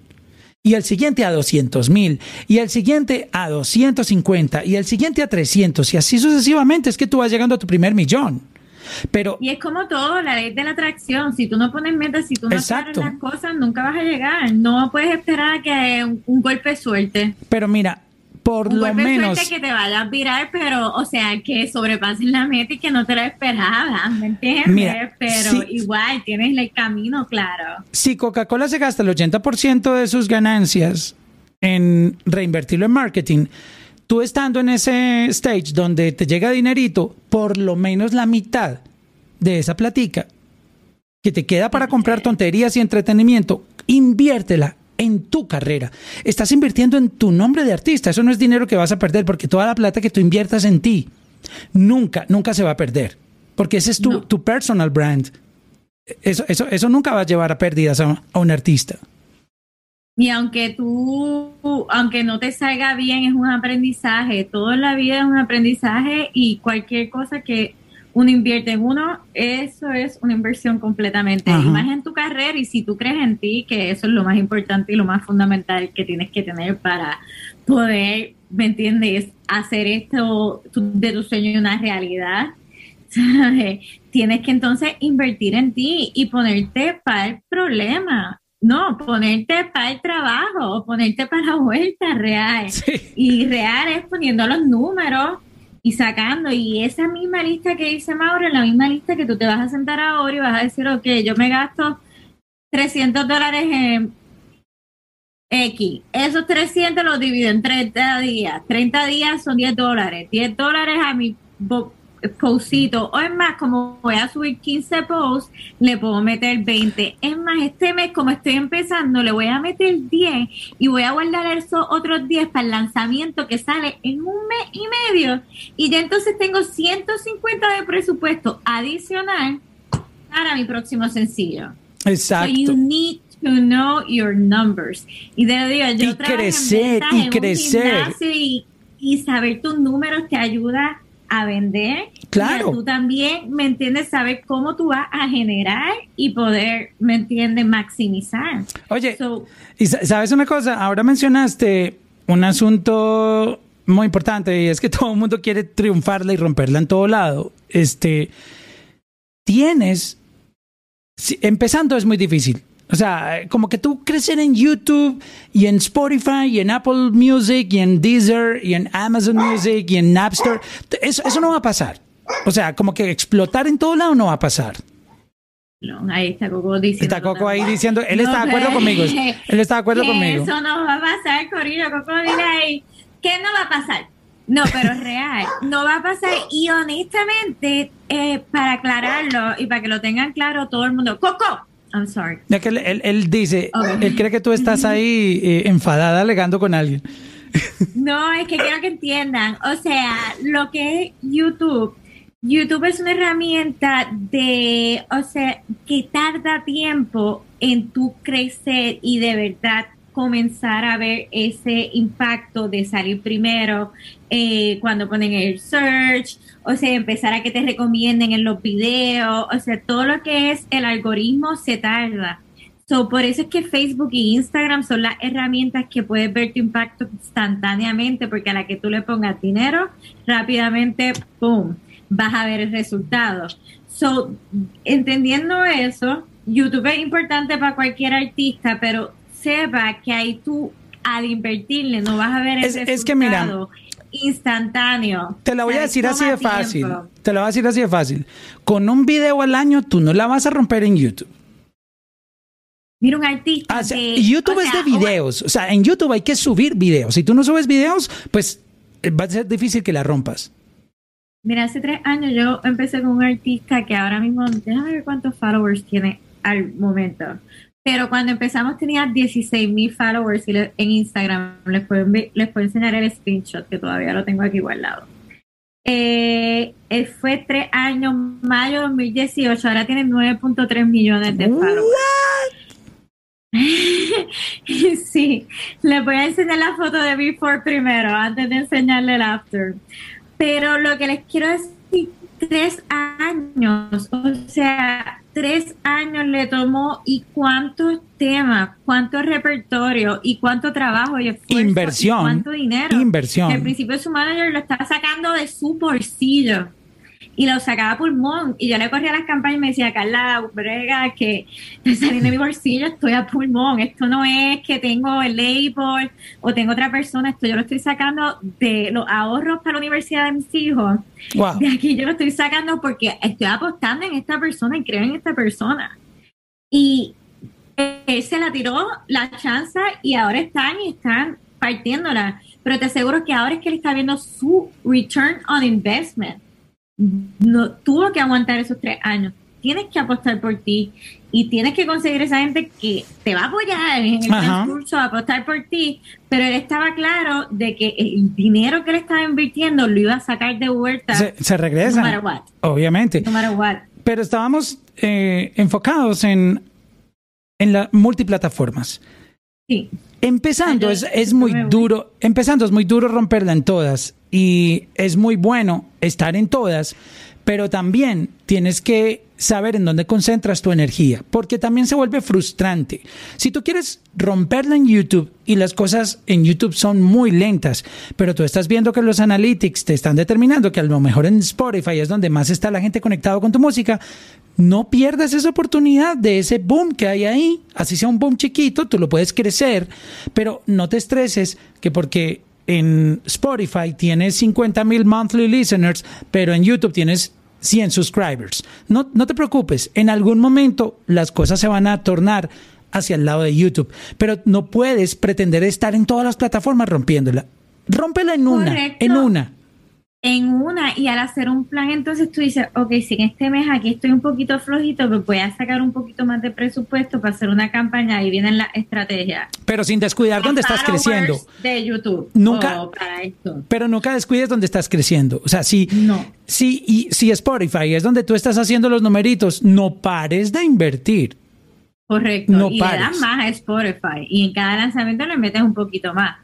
A: Y el siguiente a 200 mil, y el siguiente a 250, y el siguiente a 300, y así sucesivamente. Es que tú vas llegando a tu primer millón. Pero,
B: y es como todo, la ley de la atracción. Si tú no pones metas, si tú no exacto. las cosas, nunca vas a llegar. No puedes esperar a que un, un golpe suelte.
A: Pero mira, por lo menos.
B: que te vaya a virar, pero, o sea, que sobrepases la meta y que no te la esperabas, ¿me entiendes? pero igual tienes el camino claro.
A: Si Coca-Cola se gasta el 80% de sus ganancias en reinvertirlo en marketing, tú estando en ese stage donde te llega dinerito, por lo menos la mitad de esa platica que te queda para comprar tonterías y entretenimiento, inviértela en tu carrera. Estás invirtiendo en tu nombre de artista. Eso no es dinero que vas a perder porque toda la plata que tú inviertas en ti nunca, nunca se va a perder. Porque ese es tu, tu personal brand. Eso, eso, eso nunca va a llevar a pérdidas a, un artista.
B: Y aunque tú, aunque no te salga bien, es un aprendizaje. Todo en la vida es un aprendizaje y cualquier cosa que uno invierte en uno, eso es una inversión completamente. Y más en tu carrera y si tú crees en ti, que eso es lo más importante y lo más fundamental que tienes que tener para poder, ¿me entiendes?, hacer esto de tu sueño una realidad. Tienes que entonces invertir en ti y ponerte para el problema. No, ponerte para el trabajo, ponerte para la vuelta real. Y real es poniendo los números y sacando. Y esa misma lista que dice Mauro, la misma lista que tú te vas a sentar ahora y vas a decir, ok, yo me gasto 300 dólares en X. Esos 300 los divido en 30 días. 30 días son 10 dólares. 10 dólares a mi postito. O es más, como voy a subir 15 posts, le puedo meter 20. Es más, este mes, como estoy empezando, le voy a meter 10 y voy a guardar esos otros 10 para el lanzamiento que sale en un mes y medio. Y ya entonces tengo 150 de presupuesto adicional para mi próximo sencillo.
A: Exacto.
B: So you need to know your numbers. Y de digo, yo
A: y crecer, y crecer.
B: Y, y saber tus números te ayuda a vender.
A: Claro.
B: tú también, ¿me entiendes? Saber cómo tú vas a generar y poder, ¿me entiendes? Maximizar.
A: Oye, y sabes una cosa, ahora mencionaste un asunto muy importante y es que todo el mundo quiere triunfarla y romperla en todo lado. Este, tienes, empezando es muy difícil. O sea, como que tú crecer en YouTube y en Spotify y en Apple Music y en Deezer y en Amazon Music y en Napster, eso, eso no va a pasar. O sea, como que explotar en todo lado no va a pasar.
B: No, ahí está Coco diciendo.
A: Está Coco ahí diciendo, él está de acuerdo conmigo. Él está de acuerdo conmigo.
B: Eso no va a pasar, Corillo. Coco dile ahí, ¿qué no va a pasar? No, pero real, no va a pasar. Y honestamente, eh, para aclararlo y para que lo tengan claro todo el mundo, Coco, I'm sorry.
A: Ya que él, dice, él cree que tú estás ahí eh, enfadada alegando con alguien.
B: No, es que quiero que entiendan. O sea, lo que es YouTube, YouTube es una herramienta de, o sea, que tarda tiempo en tu crecer y de verdad comenzar a ver ese impacto de salir primero eh, cuando ponen el search, o sea, empezar a que te recomienden en los videos, o sea, todo lo que es el algoritmo se tarda. So, por eso es que Facebook e Instagram son las herramientas que puedes ver tu impacto instantáneamente, porque a la que tú le pongas dinero, rápidamente, ¡pum!, vas a ver el resultado. So, entendiendo eso, YouTube es importante para cualquier artista, pero sepa que ahí tú, al invertirle, no vas a ver el es, resultado. Es que mira, instantáneo.
A: Te la voy a decir así de fácil. Te la voy a decir así de fácil. Con un video al año, tú no la vas a romper en YouTube.
B: Mira, un artista.
A: Ah, YouTube es de videos. O sea, en YouTube hay que subir videos. Si tú no subes videos, pues eh, va a ser difícil que la rompas.
B: Mira, hace tres años yo empecé con un artista que ahora mismo, déjame ver cuántos followers tiene al momento. Pero cuando empezamos tenía 16 mil followers en Instagram. Les puedo, les puedo enseñar el screenshot que todavía lo tengo aquí guardado. Eh, eh, fue tres años, mayo 2018. Ahora tiene 9.3 millones de followers. sí, les voy a enseñar la foto de before primero, antes de enseñarle el after. Pero lo que les quiero decir, tres años, o sea, tres años le tomó y cuántos temas, cuánto repertorio y cuánto trabajo y esfuerzo.
A: Inversión.
B: cuánto dinero.
A: Inversión.
B: Al principio su manager lo estaba sacando de su bolsillo y lo sacaba a pulmón. Y yo le corría las campañas y me decía, Carla, brega, que saliendo de mi bolsillo estoy a pulmón. Esto no es que tengo el label o tengo otra persona. Esto yo lo estoy sacando de los ahorros para la universidad de mis hijos. De aquí yo lo estoy sacando porque estoy apostando en esta persona y creo en esta persona. Y él se la tiró la chance y ahora están y están partiéndola. Pero te aseguro que ahora es que él está viendo su return on investment no tuvo que aguantar esos tres años. Tienes que apostar por ti y tienes que conseguir esa gente que te va a apoyar en el transcurso, a apostar por ti. Pero él estaba claro de que el dinero que él estaba invirtiendo lo iba a sacar de vuelta.
A: Se, regresa. Obviamente. Pero estábamos eh, enfocados en, en las multiplataformas.
B: Sí.
A: Empezando es, es muy duro, empezando es muy duro romperla en todas y es muy bueno estar en todas, pero también tienes que saber en dónde concentras tu energía, porque también se vuelve frustrante. Si tú quieres romperla en YouTube y las cosas en YouTube son muy lentas, pero tú estás viendo que los analytics te están determinando que a lo mejor en Spotify es donde más está la gente conectado con tu música, no pierdas esa oportunidad de ese boom que hay ahí, así sea un boom chiquito, tú lo puedes crecer, pero no te estreses que porque en Spotify tienes 50 mil monthly listeners, pero en YouTube tienes 100 subscribers. No, no te preocupes, en algún momento las cosas se van a tornar hacia el lado de YouTube, pero no puedes pretender estar en todas las plataformas rompiéndola. Rómpela en una, en una
B: en una y al hacer un plan entonces tú dices, ok, si en este mes aquí estoy un poquito flojito, pues voy a sacar un poquito más de presupuesto para hacer una campaña y vienen las estrategias.
A: Pero sin descuidar dónde estás creciendo.
B: De YouTube.
A: Nunca. Pero nunca descuides dónde estás creciendo. O sea, si, no. si, y, si Spotify es donde tú estás haciendo los numeritos, no pares de invertir.
B: Correcto. No y le das más a Spotify y en cada lanzamiento le metes un poquito más.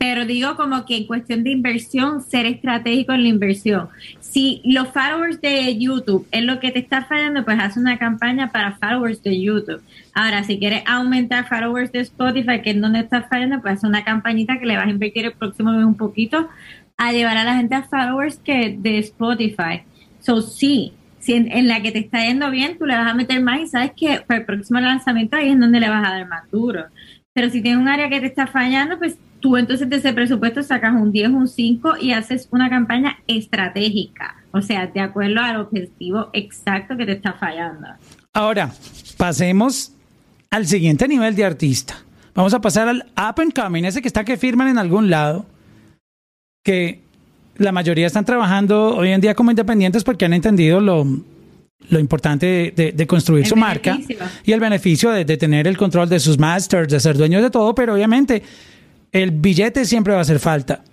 B: Pero digo como que en cuestión de inversión, ser estratégico en la inversión. Si los followers de YouTube es lo que te está fallando, pues haz una campaña para followers de YouTube. Ahora, si quieres aumentar followers de Spotify, que es donde estás fallando, pues haz una campañita que le vas a invertir el próximo mes un poquito a llevar a la gente a followers que de Spotify. So, sí, si en, la que te está yendo bien, tú le vas a meter más y sabes que para el próximo lanzamiento ahí es donde le vas a dar más duro. Pero si tienes un área que te está fallando, pues tú entonces de ese presupuesto sacas un 10, un 5 y haces una campaña estratégica, o sea, de acuerdo al objetivo exacto que te está fallando.
A: Ahora, pasemos al siguiente nivel de artista. Vamos a pasar al up and coming, ese que está que firman en algún lado, que la mayoría están trabajando hoy en día como independientes porque han entendido lo, lo importante de, construir su marca y el beneficio de, de, tener el control de sus masters, de ser dueños de todo, pero obviamente el billete siempre va a hacer falta.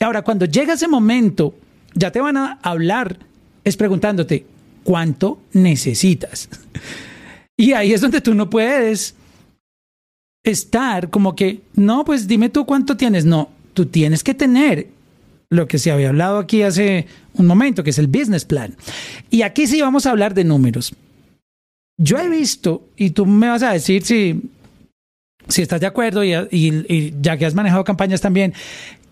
A: Ahora, cuando llega ese momento, ya te van a hablar es preguntándote, ¿cuánto necesitas? Y ahí es donde tú no puedes estar como que, no, pues dime tú cuánto tienes. No, tú tienes que tener lo que se había hablado aquí hace un momento, que es el business plan. Y aquí sí vamos a hablar de números. Yo he visto, y tú me vas a decir si, si estás de acuerdo, y, y ya que has manejado campañas también,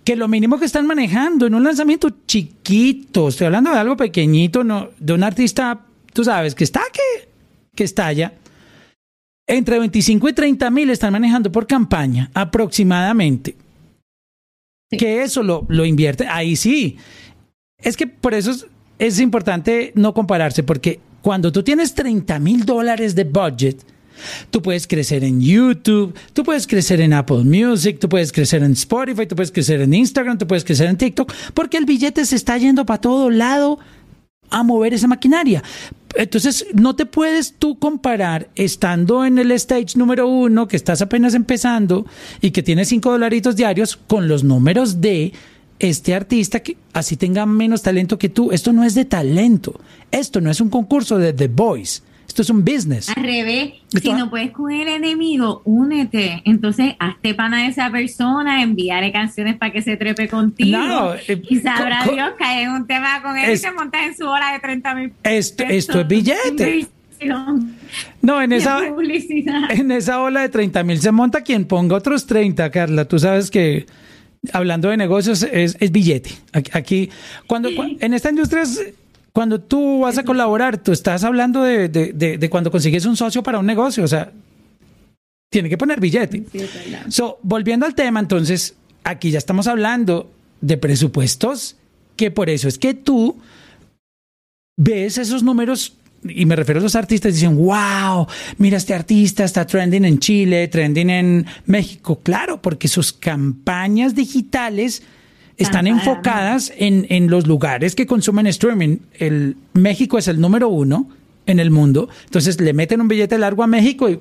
A: que lo mínimo que están manejando en un lanzamiento chiquito, estoy hablando de algo pequeñito, no, de un artista, tú sabes, que está que, que estalla, entre 25 y 30 mil están manejando por campaña aproximadamente. Que eso lo, lo invierte, ahí sí. Es que por eso es importante no compararse, porque cuando tú tienes 30 mil dólares de budget, Tú puedes crecer en YouTube, tú puedes crecer en Apple Music, tú puedes crecer en Spotify, tú puedes crecer en Instagram, tú puedes crecer en TikTok, porque el billete se está yendo para todo lado a mover esa maquinaria. Entonces, no te puedes tú comparar estando en el stage número uno, que estás apenas empezando y que tienes cinco dolaritos diarios, con los números de este artista que así tenga menos talento que tú. Esto no es de talento. Esto no es un concurso de The Voice. Esto es un business.
B: Al revés, si no puedes con el enemigo, únete. Entonces, hazte pana de esa persona, envíale canciones para que se trepe contigo. No, eh, y sabrá Dios que hay un tema con él y se monta en su hora de 30 mil
A: esto, esto es billete. No, en esa, en esa ola de 30 mil se monta quien ponga otros 30, Carla. Tú sabes que hablando de negocios es, es billete. Aquí, cuando, en esta industria es cuando tú vas a colaborar, tú estás hablando de, de, cuando consigues un socio para un negocio, o sea, tiene que poner billete. so, volviendo al tema, entonces, aquí ya estamos hablando de presupuestos, que por eso es que tú ves esos números y me refiero a los artistas, dicen, wow, mira este artista está trending en Chile, trending en México. Claro, porque sus campañas digitales están enfocadas en, en, los lugares que consumen streaming. El, México es el número uno en el mundo, entonces le meten un billete largo a México y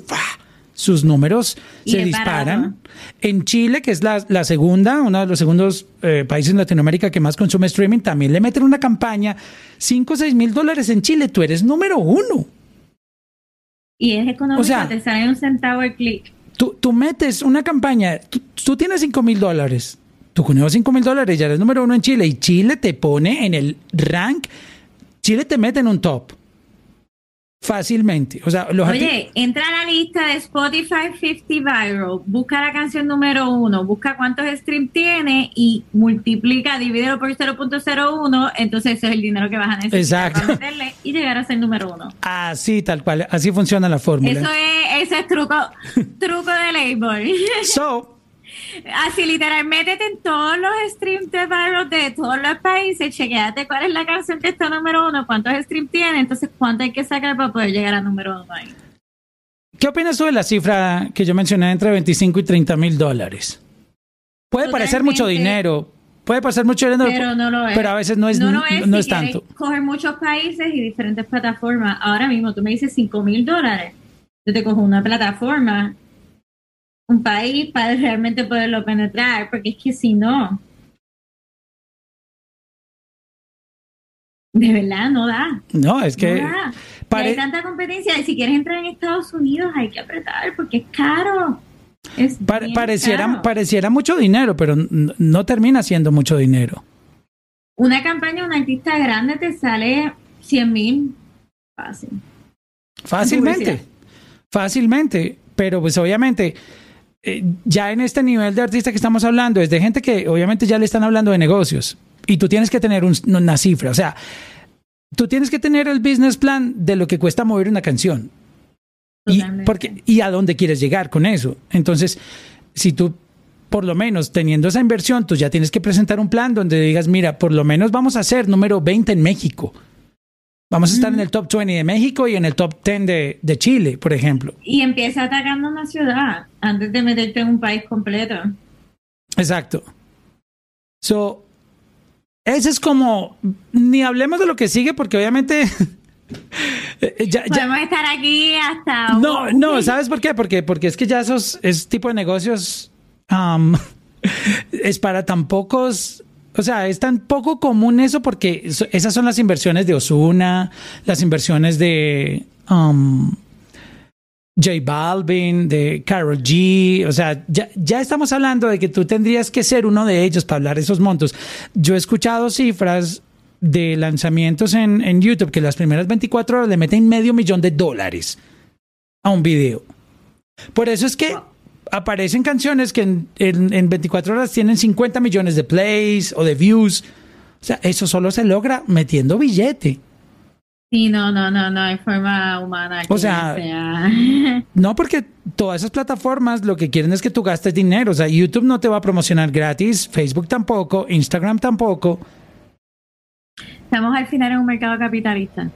A: sus números se disparan. En Chile, que es la, la, segunda, uno de los segundos eh, países en Latinoamérica que más consume streaming, también le meten una campaña, 5 o 6 mil dólares en Chile, tú eres número uno.
B: Y es económico, o sea, te sale un centavo el clic.
A: Tú, tú metes una campaña, tú, tú tienes 5 mil dólares, tu con 5 mil dólares ya eres número uno en Chile y Chile te pone en el rank, Chile te mete en un top. Fácilmente. O sea,
B: Oye, entra a la lista de Spotify 50 Viral, busca la canción número uno, busca cuántos streams tiene y multiplica, divídelo por 0.01, entonces ese es el dinero que vas a necesitar para meterle y llegar a ser número uno.
A: Así, tal cual. Así funciona la fórmula.
B: Eso es, ese es truco, truco de label.
A: So,
B: Así literal, métete en todos los streams de Viral de todos los países, chequeate cuál es la canción que está número uno, cuántos streams tiene, entonces cuánto hay que sacar para poder llegar a número uno ahí.
A: ¿Qué opinas de la cifra que yo mencioné entre 25 y 30 mil dólares? Puede parecer mucho dinero, puede parecer mucho dinero, pero, no lo es. pero a veces no es, no, no es, tanto.
B: Coger muchos países y diferentes plataformas. Ahora mismo tú me dices 5 mil dólares. Yo te cojo una plataforma un país para realmente poderlo penetrar, porque es que si no, de verdad no da.
A: No, es que...
B: Hay tanta competencia y si quieres entrar en Estados Unidos hay que apretar porque es caro. Es
A: pareciera, pareciera mucho dinero, pero no termina siendo mucho dinero.
B: Una campaña un artista grande te sale 100 mil fácil.
A: Fácilmente, fácilmente, pero pues obviamente eh, ya en este nivel de artista que estamos hablando es de gente que obviamente ya le están hablando de negocios y tú tienes que tener una cifra, o sea, tú tienes que tener el business plan de lo que cuesta mover una canción. Y, porque, y a dónde quieres llegar con eso. Entonces, si tú, por lo menos teniendo esa inversión, tú ya tienes que presentar un plan donde digas, mira, por lo menos vamos a ser número 20 en México. Vamos a estar en el top 20 de México y en el top 10 de, de, Chile, por ejemplo.
B: Y empieza atacando una ciudad antes de meterte en un país completo.
A: Exacto. So, ese es como, ni hablemos de lo que sigue porque obviamente...
B: ya, Podemos estar aquí hasta...
A: No, no, ¿sabes por qué? Porque, porque es que ya esos, ese tipo de negocios um, es para tan pocos O sea, es tan poco común eso porque esas son las inversiones de Osuna, las inversiones de um, J Balvin, de Carol G. O sea, ya, ya estamos hablando de que tú tendrías que ser uno de ellos para hablar esos montos. Yo he escuchado cifras de lanzamientos en, en YouTube que las primeras 24 horas le meten medio millón de dólares a un video. Por eso es que aparecen canciones que en, en, 24 horas tienen 50 millones de plays o de views. O sea, eso solo se logra metiendo billete.
B: Sí, no, no, no, no hay forma humana.
A: o sea, no, porque todas esas plataformas lo que quieren es que tú gastes dinero. O sea, YouTube no te va a promocionar gratis, Facebook tampoco, Instagram tampoco.
B: Estamos al final en un mercado capitalista.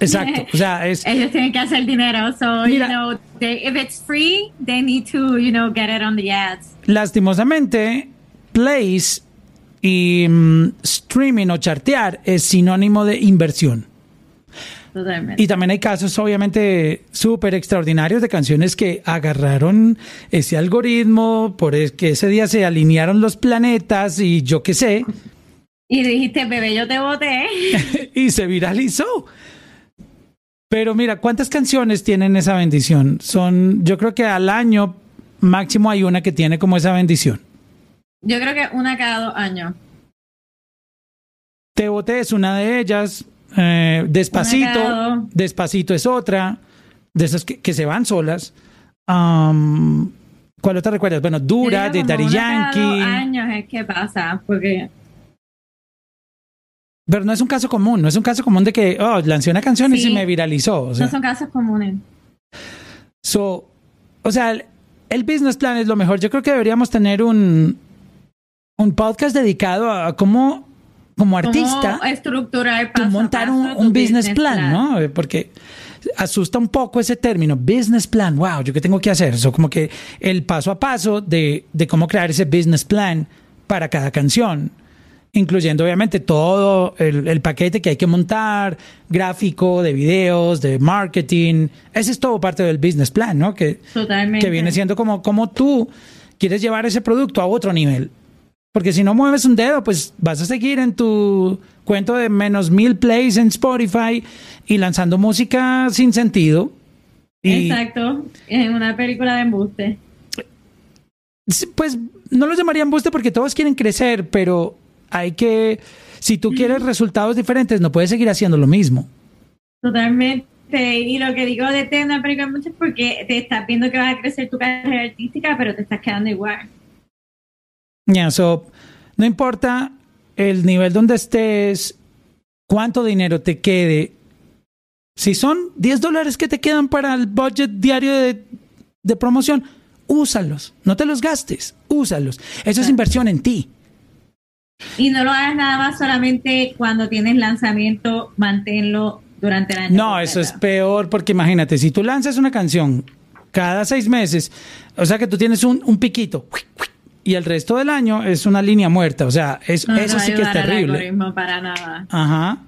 A: Exacto. O sea, es,
B: Ellos tienen que hacer dinero. So, you know, if it's free, they need to, you know, get it on the ads.
A: Lastimosamente, plays y mm, streaming o chartear es sinónimo de inversión.
B: Totalmente.
A: Y también hay casos, obviamente, súper extraordinarios de canciones que agarraron ese algoritmo, por que ese día se alinearon los planetas y yo qué sé.
B: Y dijiste, bebé, yo te voté.
A: y se viralizó. Pero mira, ¿cuántas canciones tienen esa bendición? Son, yo creo que al año máximo hay una que tiene como esa bendición.
B: Yo creo que una cada dos años.
A: Te boté es una de ellas. Eh, despacito. Despacito es otra. De esas que, se van solas. ¿Cuál otra recuerdas? Bueno, Dura, de Daddy Yankee. Cada
B: dos años es que pasa, porque
A: pero no es un caso común, no es un caso común de que, oh, lancé una canción y se me viralizó.
B: No son casos comunes.
A: So, o sea, el, business plan es lo mejor. Yo creo que deberíamos tener un, un podcast dedicado a cómo, como artista,
B: ¿Cómo estructurar,
A: montar un, business, plan, ¿no? Porque asusta un poco ese término, business plan. Wow, ¿yo qué tengo que hacer? Eso como que el paso a paso de, de cómo crear ese business plan para cada canción incluyendo obviamente todo el, paquete que hay que montar, gráfico, de videos, de marketing. Ese es todo parte del business plan, ¿no? Que,
B: Totalmente.
A: que viene siendo como, como tú quieres llevar ese producto a otro nivel. Porque si no mueves un dedo, pues vas a seguir en tu cuento de menos mil plays en Spotify y lanzando música sin sentido.
B: Exacto, en una película de embuste.
A: Pues no lo llamaría embuste porque todos quieren crecer, pero hay que, si tú quieres resultados diferentes, no puedes seguir haciendo lo mismo.
B: Totalmente. Y lo que digo de tener una película mucho es porque te estás viendo que vas a crecer tu carrera artística, pero te estás quedando igual.
A: Ya, so, no importa el nivel donde estés, cuánto dinero te quede. Si son 10 dólares que te quedan para el budget diario de, de promoción, úsalos. No te los gastes, úsalos. Eso es inversión en ti.
B: Y no lo hagas nada más solamente cuando tienes lanzamiento, manténlo durante el año.
A: No, eso es peor porque imagínate, si tú lanzas una canción cada seis meses, o sea que tú tienes un, un piquito y el resto del año es una línea muerta, o sea, eso sí que es terrible.
B: para nada.
A: Ajá.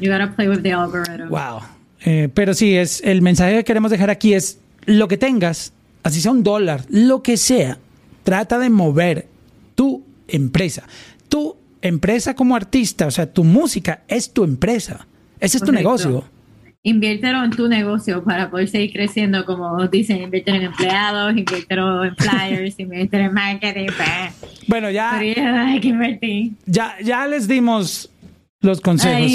B: You gotta play with the algorithm.
A: Wow. Eh, pero sí, es el mensaje que queremos dejar aquí es lo que tengas, así sea un dólar, lo que sea, trata de mover tu empresa tu empresa como artista, o sea, tu música es tu empresa. Ese es tu negocio.
B: Inviértelo en tu negocio para poder seguir creciendo, como dicen, inviértelo en empleados, inviértelo en flyers, inviértelo en marketing. Pues.
A: Bueno, ya.
B: hay que invertir.
A: Ya, ya les dimos los consejos.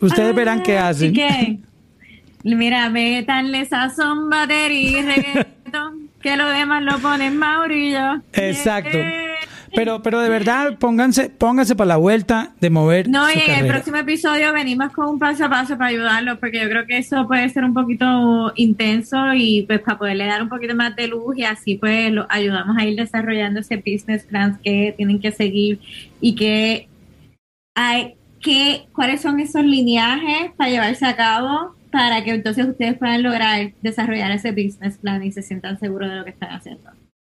A: Ustedes verán qué ah, hacen.
B: ¿qué? Mira, métanle sazón, batería y reggaetón, que lo demás lo ponen Maurillo.
A: Exacto. Eh, pero, pero de verdad, pónganse, pónganse para la vuelta de mover.
B: No,
A: y
B: en el próximo episodio venimos con un paso a paso para ayudarlos, porque yo creo que eso puede ser un poquito intenso y pues para poderle dar un poquito más de luz y así pues lo ayudamos a ir desarrollando ese business plan que tienen que seguir y que hay que cuáles son esos lineajes para llevarse a cabo para que entonces ustedes puedan lograr desarrollar ese business plan y se sientan seguros de lo que están haciendo.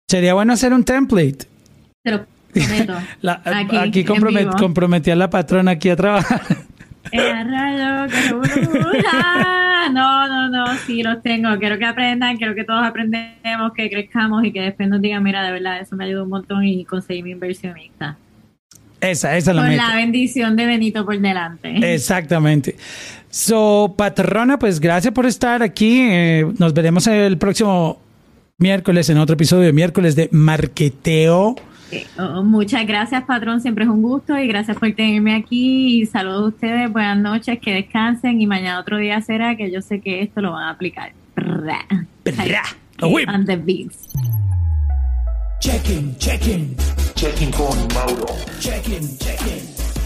A: Sería bueno hacer un template
B: te lo prometo.
A: aquí, comprometí a la patrona aquí a trabajar.
B: no, no, no, sí los tengo. Quiero que aprendan, quiero que todos aprendemos, que crezcamos y que después nos digan, mira, de verdad, eso me ayudó un montón y conseguí mi inversionista.
A: Esa, esa es la
B: Con
A: meta.
B: la bendición de Benito por delante.
A: Exactamente. So, patrona, pues gracias por estar aquí. Eh, nos veremos el próximo miércoles en otro episodio de miércoles de Marqueteo.
B: Oh, muchas gracias, patrón. Siempre es un gusto y gracias por tenerme aquí. Y saludos a ustedes. Buenas noches, que descansen. Y mañana otro día será que yo sé que esto lo van a aplicar. Bra.
A: Bra.
B: On the beats.
A: Checking, checking.
C: Checking con Mauro.
A: Checking, checking.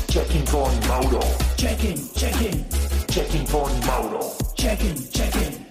C: Checking con Mauro.
A: Checking, checking.
C: Checking con Mauro.
A: Checking, checking.